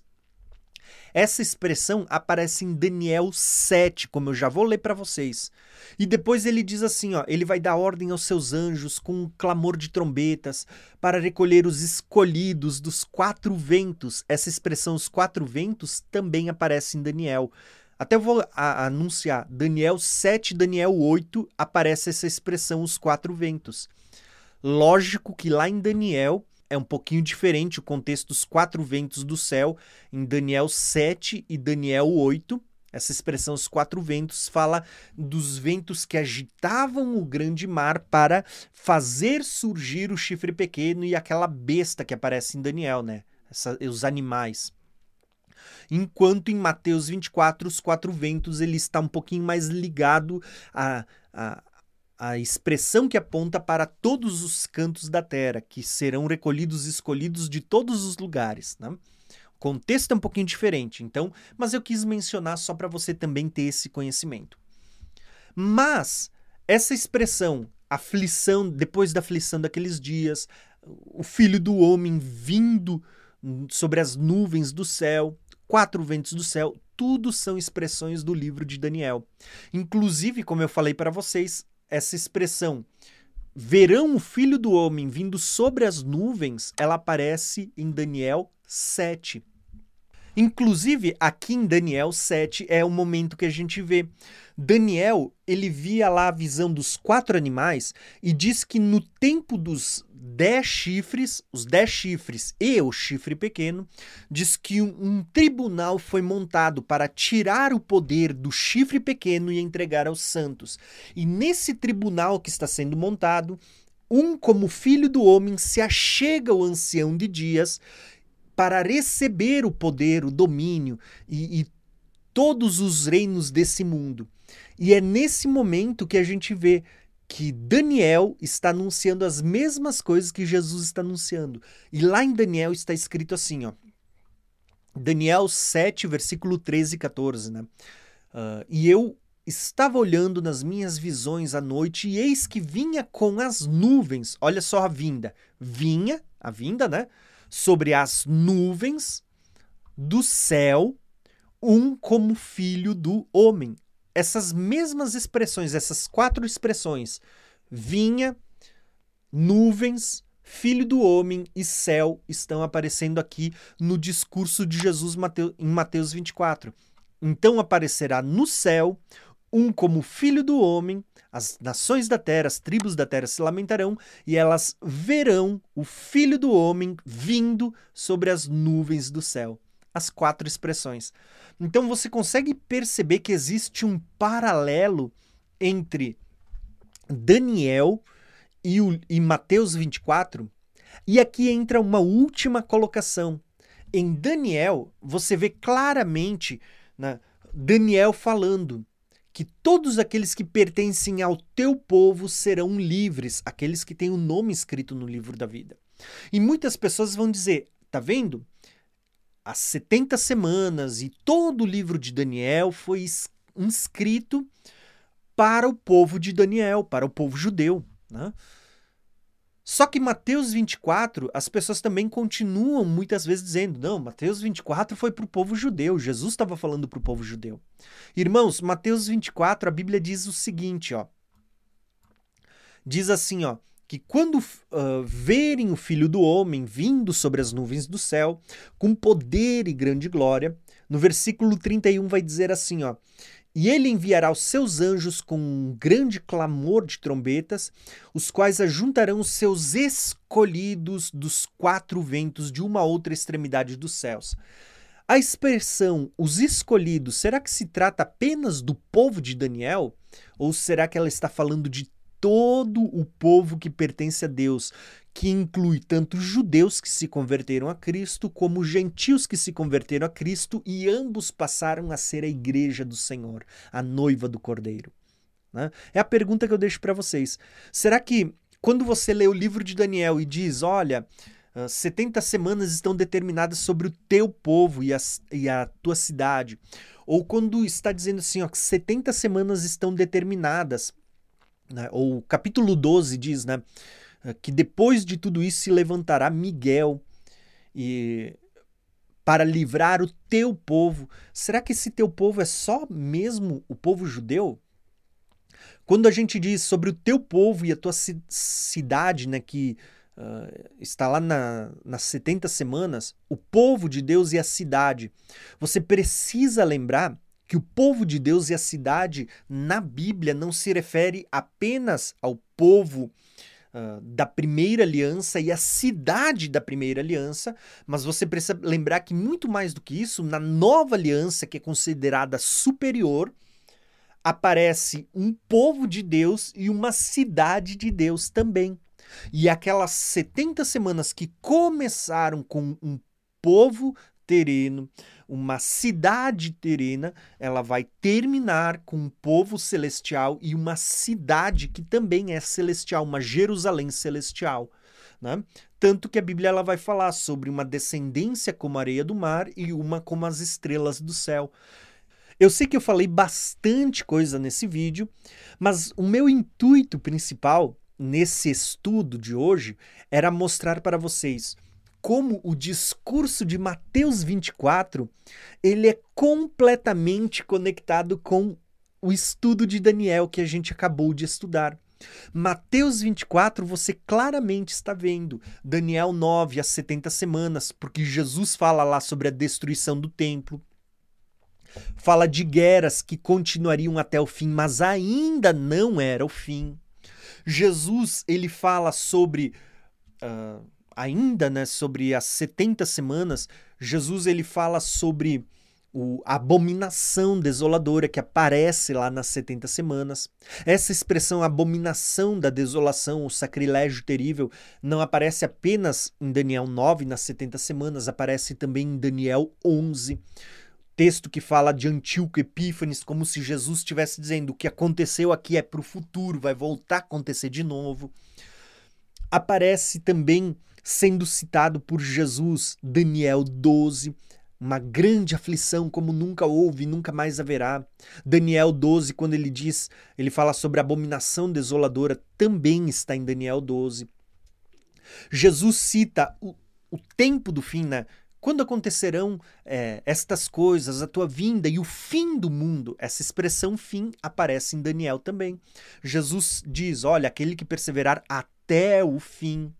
Essa expressão aparece em Daniel 7, como eu já vou ler para vocês. E depois ele diz assim, ó, ele vai dar ordem aos seus anjos com um clamor de trombetas para recolher os escolhidos dos quatro ventos. Essa expressão os quatro ventos também aparece em Daniel Até vou a, anunciar, Daniel 7, Daniel 8, aparece essa expressão, os quatro ventos. Lógico que lá em Daniel é um pouquinho diferente o contexto dos quatro ventos do céu, em Daniel 7 e Daniel 8. Essa expressão, os quatro ventos, fala dos ventos que agitavam o grande mar para fazer surgir o chifre pequeno e aquela besta que aparece em Daniel, né? Essa, os animais. Enquanto em Mateus 24, os quatro ventos, ele está um pouquinho mais ligado a, a, a expressão que aponta para todos os cantos da terra, que serão recolhidos e escolhidos de todos os lugares. Né? O contexto é um pouquinho diferente, então, mas eu quis mencionar só para você também ter esse conhecimento. Mas essa expressão, aflição, depois da aflição daqueles dias, o filho do homem vindo sobre as nuvens do céu, quatro ventos do céu, tudo são expressões do livro de Daniel. Inclusive, como eu falei para vocês, essa expressão verão o filho do homem vindo sobre as nuvens, ela aparece em Daniel 7. Inclusive, aqui em Daniel 7 é o momento que a gente vê. Daniel, ele via lá a visão dos quatro animais e diz que no tempo dos dez chifres, os dez chifres e o chifre pequeno, diz que um, um tribunal foi montado para tirar o poder do chifre pequeno e entregar aos santos. E nesse tribunal que está sendo montado, um como filho do homem se achega ao ancião de dias para receber o poder, o domínio e, e todos os reinos desse mundo. E é nesse momento que a gente vê que Daniel está anunciando as mesmas coisas que Jesus está anunciando. E lá em Daniel está escrito assim, ó. Daniel 7, versículo 13 e 14, né? Uh, e eu estava olhando nas minhas visões à noite, e eis que vinha com as nuvens. Olha só a vinda. Vinha, a vinda, né? sobre as nuvens do céu, um como filho do homem. Essas mesmas expressões, essas quatro expressões, vinha, nuvens, filho do homem e céu, estão aparecendo aqui no discurso de Jesus em Mateus 24. Então aparecerá no céu um como filho do homem, as nações da terra, as tribos da terra se lamentarão e elas verão o filho do homem vindo sobre as nuvens do céu. As quatro expressões. Então você consegue perceber que existe um paralelo entre Daniel e, o, e Mateus 24. E aqui entra uma última colocação. Em Daniel, você vê claramente né, Daniel falando que todos aqueles que pertencem ao teu povo serão livres, aqueles que têm o nome escrito no livro da vida. E muitas pessoas vão dizer: tá vendo? As 70 semanas e todo o livro de Daniel foi inscrito para o povo de Daniel, para o povo judeu. Né? Só que Mateus 24, as pessoas também continuam muitas vezes dizendo: não, Mateus 24 foi para o povo judeu, Jesus estava falando para o povo judeu. Irmãos, Mateus 24, a Bíblia diz o seguinte: ó. Diz assim, ó, que quando uh, verem o Filho do Homem vindo sobre as nuvens do céu, com poder e grande glória, no versículo 31 vai dizer assim, ó. E ele enviará os seus anjos com um grande clamor de trombetas, os quais ajuntarão os seus escolhidos dos quatro ventos de uma outra extremidade dos céus. A expressão os escolhidos, será que se trata apenas do povo de Daniel? Ou será que ela está falando de todo o povo que pertence a Deus, que inclui tanto judeus que se converteram a Cristo, como gentios que se converteram a Cristo, e ambos passaram a ser a igreja do Senhor, a noiva do Cordeiro. Né? É a pergunta que eu deixo para vocês. Será que quando você lê o livro de Daniel e diz, olha, 70 semanas estão determinadas sobre o teu povo e, as, e a tua cidade, ou quando está dizendo assim, ó, que 70 semanas estão determinadas, né? ou o capítulo 12 diz, né? Eh, que depois de tudo isso se levantará Miguel e para livrar o teu povo. Será que esse teu povo é só mesmo o povo judeu? Quando a gente diz sobre o teu povo e a tua cidade, né, que uh, está lá na, nas 70 semanas, o povo de Deus e a cidade, você precisa lembrar que o povo de Deus e a cidade na Bíblia não se refere apenas ao povo Uh, da primeira aliança e a cidade da primeira aliança, mas você precisa lembrar que muito mais do que isso, na nova aliança, que é considerada superior, aparece um povo de Deus e uma cidade de Deus também. E aquelas 70 semanas que começaram com um povo terreno, uma cidade terrena, ela vai terminar com um povo celestial e uma cidade que também é celestial, uma Jerusalém celestial. Né? Tanto que a Bíblia ela vai falar sobre uma descendência como a areia do mar e uma como as estrelas do céu. Eu sei que eu falei bastante coisa nesse vídeo, mas o meu intuito principal nesse estudo de hoje era mostrar para vocês como o discurso de Mateus 24 ele é completamente conectado com o estudo de Daniel que a gente acabou de estudar. Mateus 24, você claramente está vendo Daniel 9, as 70 semanas, porque Jesus fala lá sobre a destruição do templo. Fala de guerras que continuariam até o fim, mas ainda não era o fim. Jesus ele fala sobre uh, ainda, né, sobre as 70 semanas. Jesus ele fala sobre a abominação desoladora que aparece lá nas 70 semanas. Essa expressão abominação da desolação, o sacrilégio terrível, não aparece apenas em Daniel 9, nas 70 semanas, aparece também em Daniel 11 texto que fala de Antíoco Epífanes, como se Jesus estivesse dizendo o que aconteceu aqui é para o futuro, vai voltar a acontecer de novo. Aparece também sendo citado por Jesus, Daniel 12, uma grande aflição como nunca houve e nunca mais haverá. Daniel 12, quando ele diz, ele fala sobre a abominação desoladora, também está em Daniel 12. Jesus cita o, o tempo do fim, né? Quando acontecerão é, estas coisas, a tua vinda e o fim do mundo? Essa expressão fim aparece em Daniel também. Jesus diz: Olha, aquele que perseverar até o fim.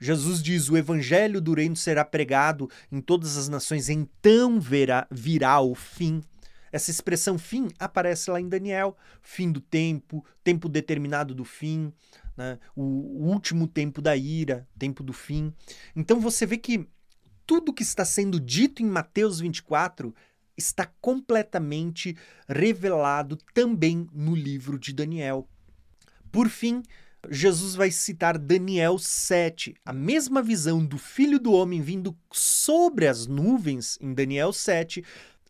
Jesus diz: O evangelho do reino será pregado em todas as nações, então verá, virá o fim. Essa expressão fim aparece lá em Daniel: fim do tempo, tempo determinado do fim, né? o, último tempo da ira, tempo do fim. Então você vê que tudo que está sendo dito em Mateus 24 está completamente revelado também no livro de Daniel. Por fim, Jesus vai citar Daniel 7, a mesma visão do filho do homem vindo sobre as nuvens em Daniel 7.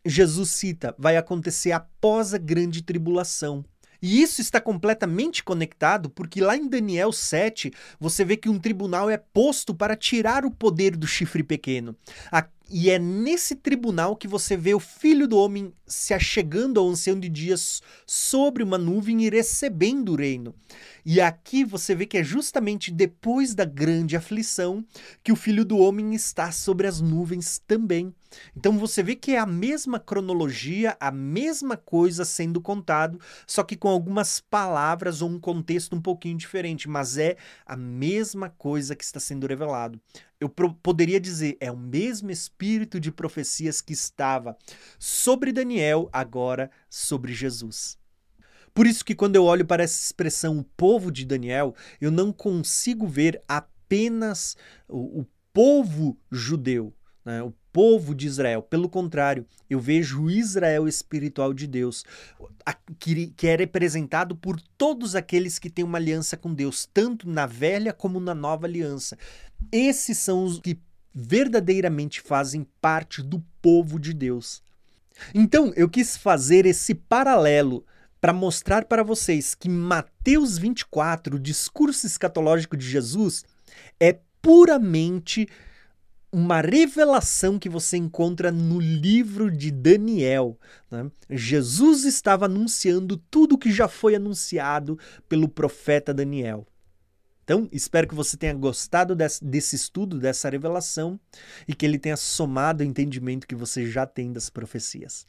Jesus cita, vai acontecer após a grande tribulação. E isso está completamente conectado porque lá em Daniel 7 você vê que um tribunal é posto para tirar o poder do chifre pequeno. A e é nesse tribunal que você vê o filho do homem se achegando ao ancião de dias sobre uma nuvem e recebendo o reino. E aqui você vê que é justamente depois da grande aflição que o filho do homem está sobre as nuvens também. Então você vê que é a mesma cronologia, a mesma coisa sendo contado, só que com algumas palavras ou um contexto um pouquinho diferente, mas é a mesma coisa que está sendo revelado eu poderia dizer, é o mesmo espírito de profecias que estava sobre Daniel, agora sobre Jesus. Por isso que quando eu olho para essa expressão o povo de Daniel, eu não consigo ver apenas o, o povo judeu, né? o povo de Israel. Pelo contrário, eu vejo o Israel espiritual de Deus, que é representado por todos aqueles que têm uma aliança com Deus, tanto na velha como na nova aliança. Esses são os que verdadeiramente fazem parte do povo de Deus. Então, eu quis fazer esse paralelo para mostrar para vocês que Mateus 24, o discurso escatológico de Jesus, é puramente uma revelação que você encontra no livro de Daniel. Né? Jesus estava anunciando tudo o que já foi anunciado pelo profeta Daniel. Então, espero que você tenha gostado desse, desse estudo, dessa revelação, e que ele tenha somado o entendimento que você já tem das profecias.